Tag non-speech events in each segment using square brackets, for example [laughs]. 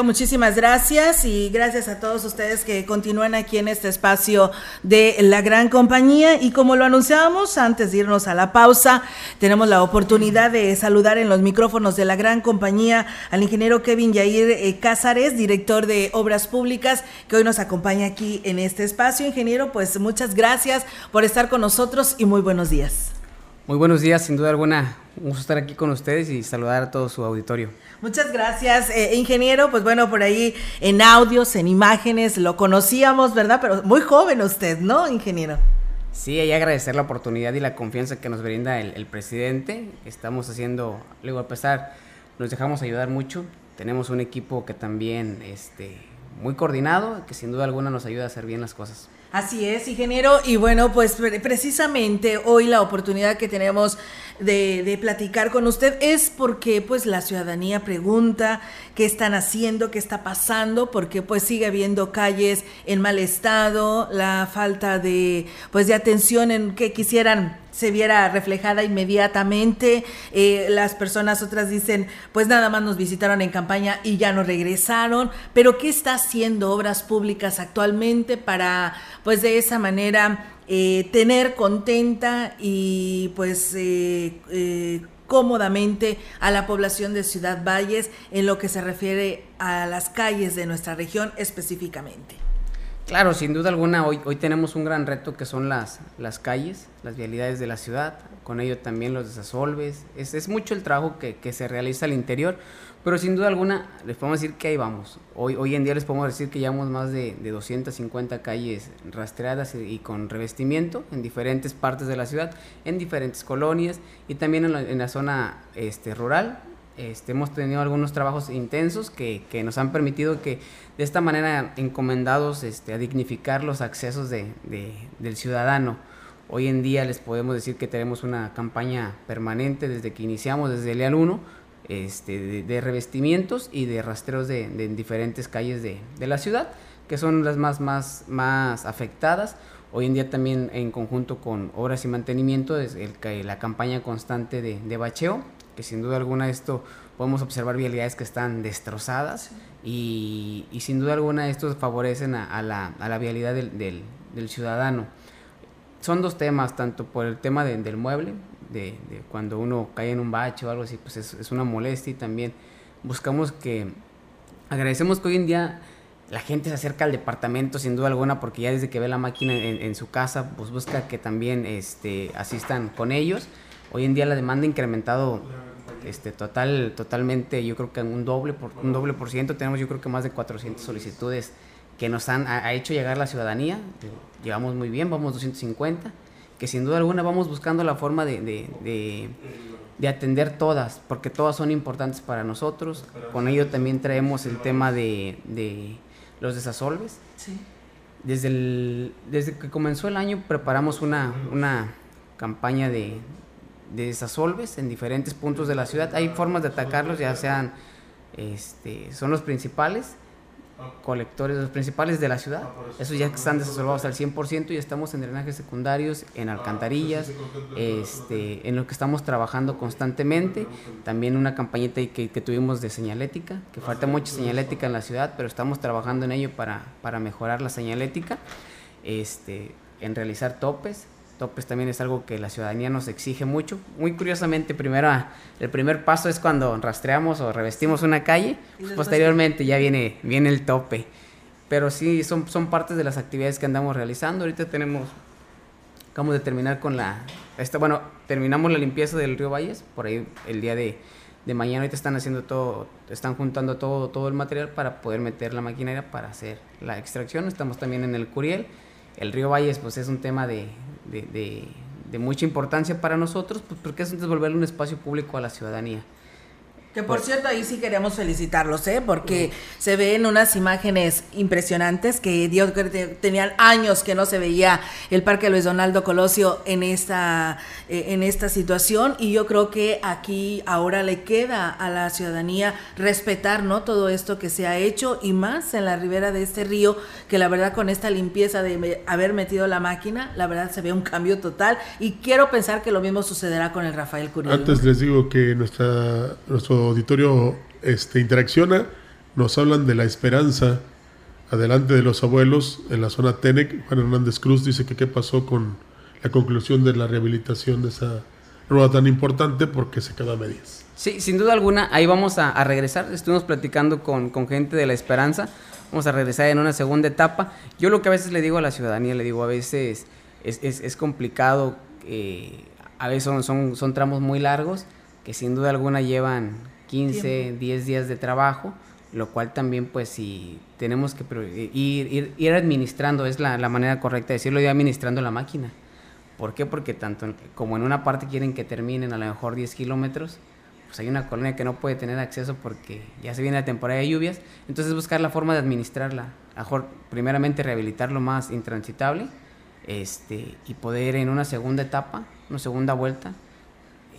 Muchísimas gracias y gracias a todos ustedes que continúan aquí en este espacio de la gran compañía y como lo anunciábamos antes de irnos a la pausa, tenemos la oportunidad de saludar en los micrófonos de la gran compañía al ingeniero Kevin Yair eh, Cázares, director de Obras Públicas, que hoy nos acompaña aquí en este espacio. Ingeniero, pues muchas gracias por estar con nosotros y muy buenos días. Muy buenos días, sin duda alguna, un gusto estar aquí con ustedes y saludar a todo su auditorio. Muchas gracias, eh, ingeniero. Pues bueno, por ahí en audios, en imágenes, lo conocíamos, ¿verdad? Pero muy joven usted, ¿no, ingeniero? Sí, hay agradecer la oportunidad y la confianza que nos brinda el, presidente. Estamos haciendo, luego a pesar, nos dejamos ayudar mucho. Tenemos un equipo que también, este, muy coordinado, que sin duda alguna nos ayuda a hacer bien las cosas. Así es, ingeniero. Y bueno, pues precisamente hoy la oportunidad que tenemos de, de, platicar con usted es porque pues la ciudadanía pregunta qué están haciendo, qué está pasando, porque pues sigue habiendo calles en mal estado, la falta de pues de atención en que quisieran se viera reflejada inmediatamente. Eh, las personas otras dicen, pues nada más nos visitaron en campaña y ya no regresaron. Pero ¿qué está haciendo Obras Públicas actualmente para, pues de esa manera, eh, tener contenta y pues eh, cómodamente a la población de Ciudad Valles en lo que se refiere a las calles de nuestra región específicamente? Claro, sin duda alguna, hoy, hoy tenemos un gran reto que son las, las calles, las vialidades de la ciudad, con ello también los desasolves. Es, es mucho el trabajo que, que, se realiza al interior, pero sin duda alguna les podemos decir que ahí vamos. Hoy, hoy en día les podemos decir que llevamos más de, de 250 calles rastreadas y, con revestimiento en diferentes partes de la ciudad, en diferentes colonias y también en la, en la zona este, rural este, hemos tenido algunos trabajos intensos que, que, nos han permitido que de esta manera encomendados este, a dignificar los accesos de, de, del ciudadano. Hoy en día les podemos decir que tenemos una campaña permanente desde que iniciamos, desde el día 1, este, de, de, revestimientos y de rastreos de, diferentes calles de, la ciudad, que son las más, más, más afectadas. Hoy en día también en conjunto con obras y mantenimiento es el, la campaña constante de, bacheo que sin duda alguna esto podemos observar vialidades que están destrozadas y, y sin duda alguna estos favorecen a, a, la, a la, vialidad del, del, del, ciudadano. Son dos temas, tanto por el tema de, del mueble, de, de, cuando uno cae en un bache o algo así, pues es, es una molestia y también buscamos que, agradecemos que hoy en día la gente se acerca al departamento sin duda alguna porque ya desde que ve la máquina en, en su casa, pues busca que también este, asistan con ellos Hoy en día la demanda ha incrementado este, total, totalmente, yo creo que en un doble, por, un doble por ciento. Tenemos yo creo que más de 400 solicitudes que nos han ha hecho llegar la ciudadanía. Llevamos muy bien, vamos 250, que sin duda alguna vamos buscando la forma de, de, de, de atender todas, porque todas son importantes para nosotros. Con ello también traemos el tema de, de los desasolves. Sí. Desde, el, desde que comenzó el año preparamos una, una campaña de, de desasolves en diferentes puntos de la ciudad. Hay formas de atacarlos, ya sean, este, son los principales colectores, los principales de la ciudad. Esos ya están desasolvados al 100% y estamos en drenajes secundarios, en alcantarillas, este, en lo que estamos trabajando constantemente. También una campañita que, que tuvimos de señalética, que falta mucha señalética en la ciudad, pero estamos trabajando en ello para, para mejorar la señalética, este, en realizar topes, topes también es algo que la ciudadanía nos exige mucho. Muy curiosamente, primero, el primer paso es cuando rastreamos o revestimos una calle, pues posteriormente ya viene, viene el tope. Pero sí, son, son partes de las actividades que andamos realizando. Ahorita tenemos, acabamos de terminar con la, esta, bueno, terminamos la limpieza del río Valles, por ahí el día de, de mañana ahorita están haciendo todo, están juntando todo, todo el material para poder meter la maquinaria para hacer la extracción. Estamos también en el Curiel. El río Valles pues es un tema de, de, mucha importancia para nosotros, pues porque es devolverle un espacio público a la ciudadanía. Que por cierto, ahí sí queremos felicitarlos, ¿eh? Porque se ven unas imágenes impresionantes que Dios tenían años que no se veía el Parque Luis Donaldo Colosio en esta, eh, en esta situación. Y yo creo que aquí ahora le queda a la ciudadanía respetar, ¿no? Todo esto que se ha hecho y más en la ribera de este río, que la verdad con esta limpieza de haber metido la máquina, la verdad se ve un cambio total. Y quiero pensar que lo mismo sucederá con el Rafael Curiel. Antes les digo que nuestra, nuestro auditorio este, interacciona, nos hablan de la esperanza adelante de los abuelos en la zona Tenec. Juan Hernández Cruz dice que qué pasó con la conclusión de la rehabilitación de esa rueda tan importante porque se queda a medias. Sí, sin duda alguna, ahí vamos a, regresar. Estuvimos platicando con, con, gente de la esperanza. Vamos a regresar en una segunda etapa. Yo lo que a veces le digo a la ciudadanía, le digo a veces es, es, es complicado, eh, a veces son, son, son tramos muy largos que sin duda alguna llevan 15, 10 días de trabajo, lo cual también pues si tenemos que ir, ir, administrando, es la, manera correcta de decirlo, ir administrando la máquina. ¿Por qué? Porque tanto como en una parte quieren que terminen a lo mejor 10 kilómetros, pues hay una colonia que no puede tener acceso porque ya se viene la temporada de lluvias, entonces buscar la forma de administrarla, mejor primeramente rehabilitar lo más intransitable este, y poder en una segunda etapa, una segunda vuelta,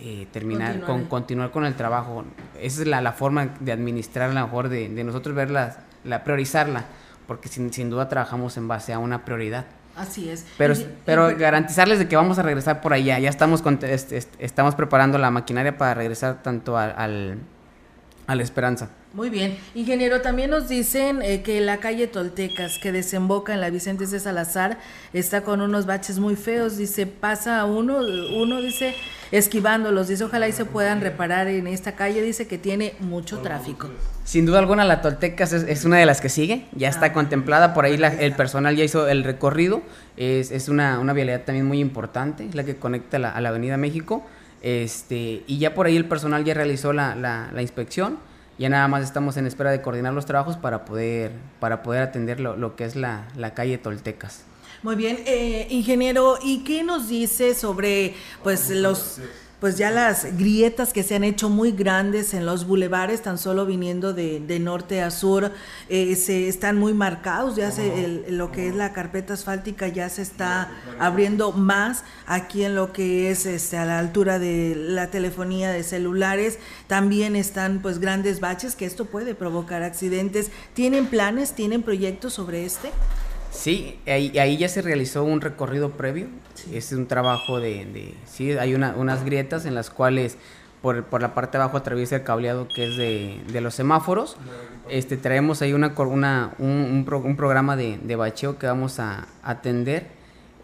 eh, terminar, con continuar con el trabajo. Esa es la, la forma de administrar, a lo mejor, de, de nosotros verla, la, priorizarla, porque sin, sin, duda trabajamos en base a una prioridad. Así es. Pero, pero garantizarles de que vamos a regresar por allá. Ya estamos, con, estamos preparando la maquinaria para regresar tanto al, a la esperanza. Muy bien. Ingeniero, también nos dicen eh, que la calle Toltecas, que desemboca en la Vicente de Salazar, está con unos baches muy feos. Dice, pasa uno, uno dice, esquivándolos. Dice, ojalá y se puedan reparar en esta calle. Dice que tiene mucho tráfico. Sin duda alguna, la Toltecas es, una de las que sigue. Ya está ah. contemplada. Por ahí el personal ya hizo el recorrido. Es, es una, una, vialidad también muy importante, la que conecta la, a la Avenida México. Este, y ya por ahí el personal ya realizó la, la, la inspección ya nada más estamos en espera de coordinar los trabajos para poder, para poder atender lo, lo que es la, la calle Toltecas. Muy bien, eh, ingeniero, ¿y qué nos dice sobre pues los pues ya las grietas que se han hecho muy grandes en los bulevares, tan solo viniendo de, de norte a sur, eh, se están muy marcados, ya se, lo que es la carpeta asfáltica ya se está abriendo más aquí en lo que es este, a la altura de la telefonía de celulares, también están pues grandes baches que esto puede provocar accidentes. ¿Tienen planes, tienen proyectos sobre este? Sí, ahí, ahí, ya se realizó un recorrido previo. Es un trabajo de, de sí, hay una, unas grietas en las cuales por, por, la parte de abajo atraviesa el cableado que es de, de los semáforos. Este, traemos ahí una, una, un, un, programa de, de, bacheo que vamos a atender.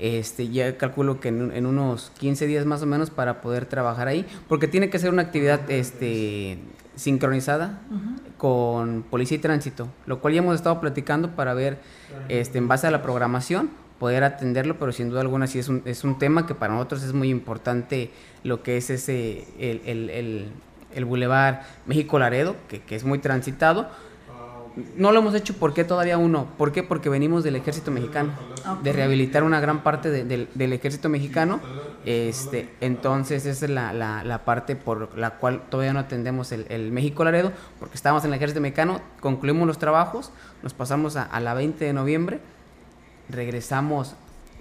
Este, ya calculo que en, en, unos 15 días más o menos para poder trabajar ahí, porque tiene que ser una actividad este, sincronizada con policía y tránsito, lo cual ya hemos estado platicando para ver, este, en base a la programación, poder atenderlo, pero sin duda alguna sí es un, es un tema que para nosotros es muy importante lo que es ese, el, el, el, el Boulevard México Laredo, que, que es muy transitado, no lo hemos hecho porque todavía uno. ¿Por qué? Porque venimos del ejército mexicano, de rehabilitar una gran parte del ejército mexicano. Este, entonces esa es la, la, parte por la cual todavía no atendemos el, México Laredo, porque estábamos en el ejército mexicano, concluimos los trabajos, nos pasamos a, a la 20 de noviembre, regresamos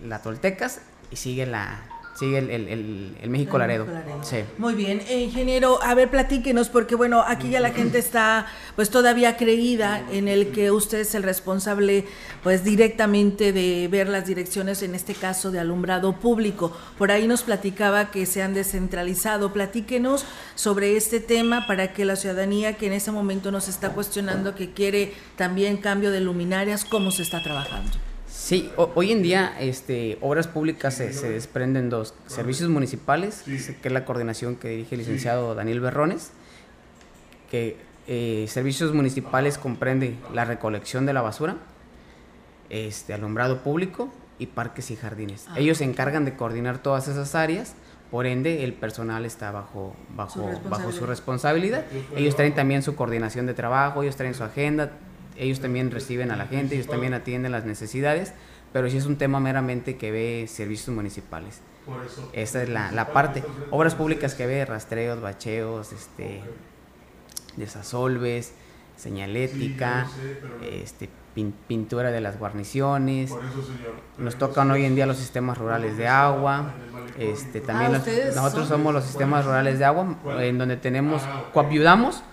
la Toltecas y sigue la, Sí, el, el, el, México Laredo. Sí. Muy bien, eh, ingeniero, a ver, platíquenos, porque bueno, aquí ya la gente está pues todavía creída en el que usted es el responsable pues directamente de ver las direcciones, en este caso de alumbrado público. Por ahí nos platicaba que se han descentralizado. Platíquenos sobre este tema para que la ciudadanía que en ese momento nos está cuestionando que quiere también cambio de luminarias, cómo se está trabajando. Sí, hoy en día este, obras públicas se, desprenden dos, servicios municipales, que es la coordinación que dirige el licenciado Daniel Berrones, que eh, servicios municipales comprende la recolección de la basura, este, alumbrado público y parques y jardines. Ah. Ellos se encargan de coordinar todas esas áreas, por ende el personal está bajo, bajo, bajo su responsabilidad. Ellos traen también su coordinación de trabajo, ellos traen su agenda, ellos también reciben a la gente, ellos también atienden las necesidades, pero sí es un tema meramente que ve servicios municipales. Esta es la, la parte. Obras públicas que ve rastreos, bacheos, este, desasolves, señalética, este, pintura de las guarniciones. Nos tocan hoy en día los sistemas rurales de agua. Este, también Ah, ¿ustedes nosotros son? somos los sistemas rurales de agua, en donde tenemos, coayudamos,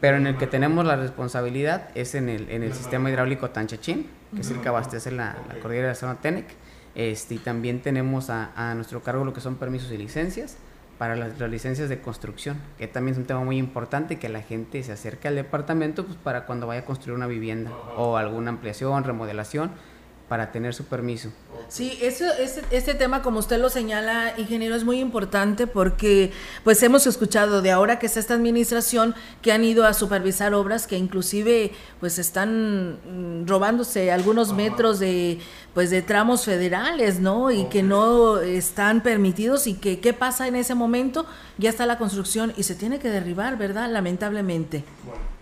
pero en el que tenemos la responsabilidad es en el, en el sistema hidráulico Tanchachín, que es el que abastece la, la cordillera de la zona Tenec. Este, y también tenemos a, a nuestro cargo lo que son permisos y licencias para las, licencias de construcción, que también es un tema muy importante que la gente se acerque al departamento pues, para cuando vaya a construir una vivienda o alguna ampliación, remodelación, para tener su permiso. Sí, eso, este, este tema, como usted lo señala, ingeniero, es muy importante porque pues hemos escuchado de ahora que está esta administración que han ido a supervisar obras que inclusive pues están mm, robándose algunos metros de pues de tramos federales, ¿no? Y que no están permitidos y que qué pasa en ese momento, ya está la construcción y se tiene que derribar, ¿verdad? Lamentablemente.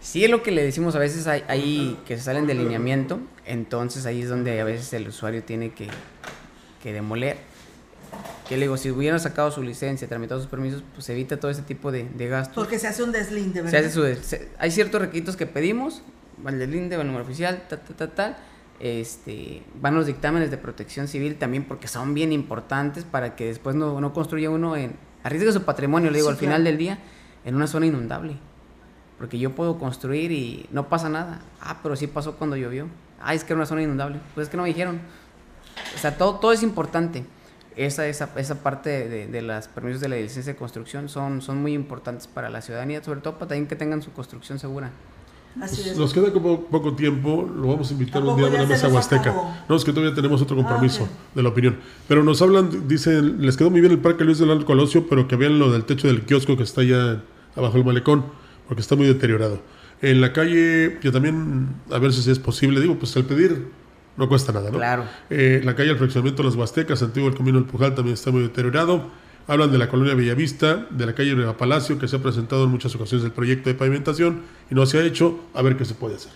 Sí, es lo que le decimos a veces, hay, hay que se salen de lineamiento, entonces ahí es donde a veces el usuario tiene que, que demoler. Que le digo, si hubieran sacado su licencia, tramitado sus permisos, pues se evita todo ese tipo de, de gastos. Porque se hace un deslinde, Se ¿verdad? hace su- se- hay ciertos requisitos que pedimos, el deslinde, el número oficial, tal, tal, tal, tal. Este, van los dictámenes de protección civil también porque son bien importantes para que después no, no construya uno en, arriesgue su patrimonio, le digo, Sí, al final claro. del día, en una zona inundable. Porque yo puedo construir y no pasa nada. Ah, pero sí pasó cuando llovió. Ah, es que era una zona inundable. Pues es que no me dijeron. O sea, todo, todo es importante. Esa, esa, esa parte de, de los permisos de la licencia de construcción son, son muy importantes para la ciudadanía, sobre todo para también que tengan su construcción segura. Así es. Nos queda como poco tiempo, lo vamos a invitar ¿A un día a una mesa huasteca. No, es que todavía tenemos otro compromiso ok. de la opinión. Pero nos hablan, dicen, les quedó muy bien el Parque Luis del Alto Colosio, pero que vean lo del techo del kiosco que está allá abajo del malecón, porque está muy deteriorado. En la calle, que también, a ver si es posible, digo, pues el pedir no cuesta nada, ¿no? Claro. Eh, la calle al fraccionamiento de las Huastecas, antiguo el Camino del Pujal, también está muy deteriorado. Hablan de la colonia Bellavista, de la calle Nueva Palacio, que se ha presentado en muchas ocasiones el proyecto de pavimentación y no se ha hecho, a ver qué se puede hacer.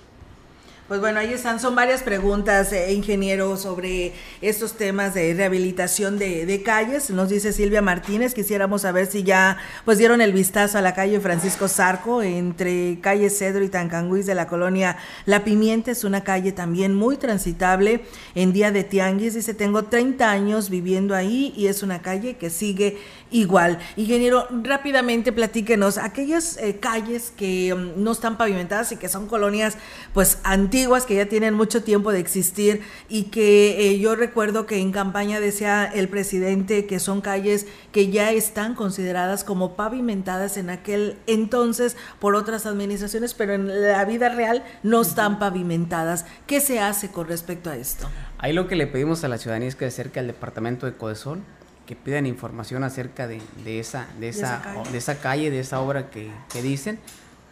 Pues bueno, ahí están, son varias preguntas, eh, ingeniero, sobre estos temas de rehabilitación de, calles. Nos dice Silvia Martínez, quisiéramos saber si ya pues dieron el vistazo a la calle Francisco Zarco, entre calle Cedro y Tancanguis de la colonia La Pimienta. Es una calle también muy transitable en día de tianguis. Dice, tengo 30 años viviendo ahí y es una calle que sigue igual. Ingeniero, rápidamente platíquenos, aquellas eh, calles que mm, no están pavimentadas y que son colonias pues antiguas, que ya tienen mucho tiempo de existir y que eh, yo recuerdo que en campaña decía el presidente que son calles que ya están consideradas como pavimentadas en aquel entonces por otras administraciones, pero en la vida real no están pavimentadas. ¿Qué se hace con respecto a esto? Ahí lo que le pedimos a la ciudadanía es que acerque al departamento de Codesol, que pidan información acerca de, de esa, de, esa esa, calle. de esa calle, de esa obra que, que dicen,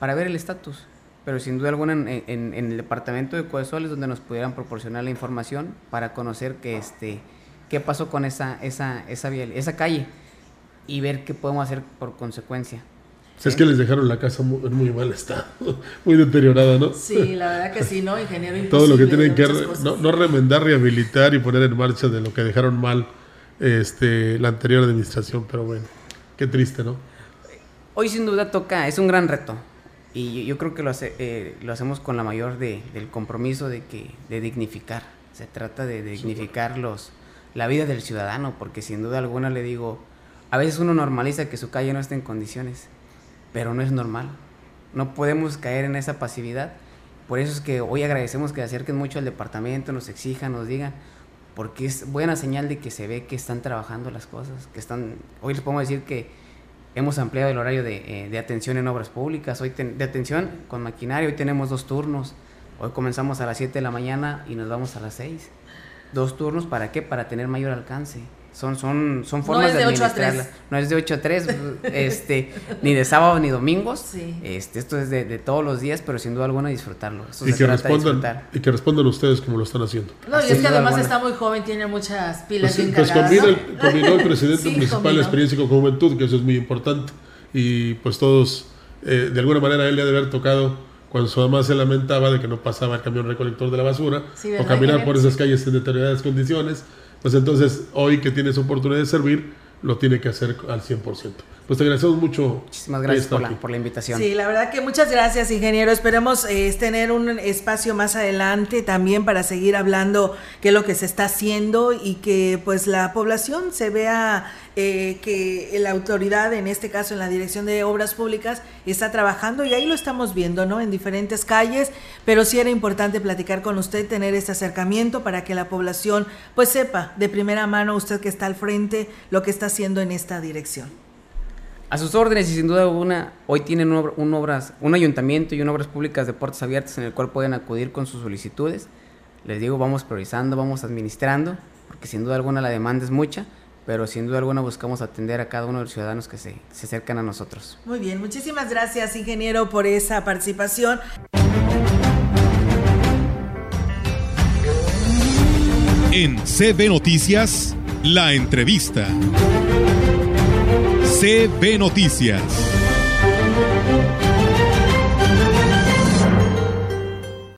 para ver el estatus. Pero sin duda alguna en, en- en el departamento de Codesol es donde nos pudieran proporcionar la información para conocer que este, qué pasó con esa, esa, esa, vial- esa calle y ver qué podemos hacer por consecuencia. Es que les dejaron la casa mu- en muy mal estado, [laughs] muy deteriorada, ¿no? Sí, la verdad que sí, ¿no, ingeniero? [laughs] Todo lo que tienen que re- no, no remendar, rehabilitar y poner en marcha de lo que dejaron mal este, la anterior administración, pero bueno, qué triste, ¿no? Hoy sin duda toca, es un gran reto y yo, yo creo que lo, hace- eh, lo hacemos con la mayor de, del compromiso de que de dignificar. Se trata de dignificar los, la vida del ciudadano, porque sin duda alguna le digo, a veces uno normaliza que su calle no esté en condiciones, pero no es normal. No podemos caer en esa pasividad. Por eso es que hoy agradecemos que se acerquen mucho al departamento, nos exijan, nos digan, porque es buena señal de que se ve que están trabajando las cosas, que están, hoy les podemos decir que hemos ampliado el horario de, eh, de atención en obras públicas, hoy ten- de atención con maquinaria, hoy tenemos dos turnos, hoy comenzamos a las 7 de la mañana y nos vamos a las 6. Dos turnos, ¿para qué? Para tener mayor alcance. Son, son, son formas es de ocho a administrarla. tres. No es de 8 a 3, este, ni de sábado ni domingos. Sí. Este, esto es de, de todos los días, pero sin duda alguna disfrutarlo. Eso Y se que, trata respondan, disfrutar. y que respondan ustedes como lo están haciendo. No, y Sin es que además alguna. está muy joven, tiene muchas pilas Pues, bien pues cargadas, combina, ¿no? el, combinó el presidente [laughs] Sí, municipal combinó. experiencia con juventud, que eso es muy importante. Y pues todos, eh, de alguna manera, él le ha de haber tocado cuando su mamá se lamentaba de que no pasaba el camión recolector de la basura, Sí, o ¿verdad, caminar por esas calles en deterioradas condiciones. Pues entonces, hoy que tiene esa oportunidad de servir, lo tiene que hacer al 100%. Pues te agradecemos mucho. Muchísimas gracias por la, por la, invitación. Sí, la verdad que muchas gracias, ingeniero. Esperemos eh, tener un espacio más adelante también para seguir hablando qué es lo que se está haciendo y que pues la población se vea eh, que la autoridad, en este caso en la Dirección de Obras Públicas, está trabajando y ahí lo estamos viendo, ¿no? En diferentes calles, pero sí era importante platicar con usted, tener este acercamiento para que la población pues sepa de primera mano usted que está al frente lo que está haciendo en esta dirección. A sus órdenes y sin duda alguna, hoy tienen un, obras, un ayuntamiento y un obras públicas de puertas abiertas en el cual pueden acudir con sus solicitudes. Les digo, vamos priorizando, vamos administrando, porque sin duda alguna la demanda es mucha, pero sin duda alguna buscamos atender a cada uno de los ciudadanos que se, se acercan a nosotros. Muy bien, muchísimas gracias, ingeniero, por esa participación. En CB Noticias, la entrevista. CB Noticias.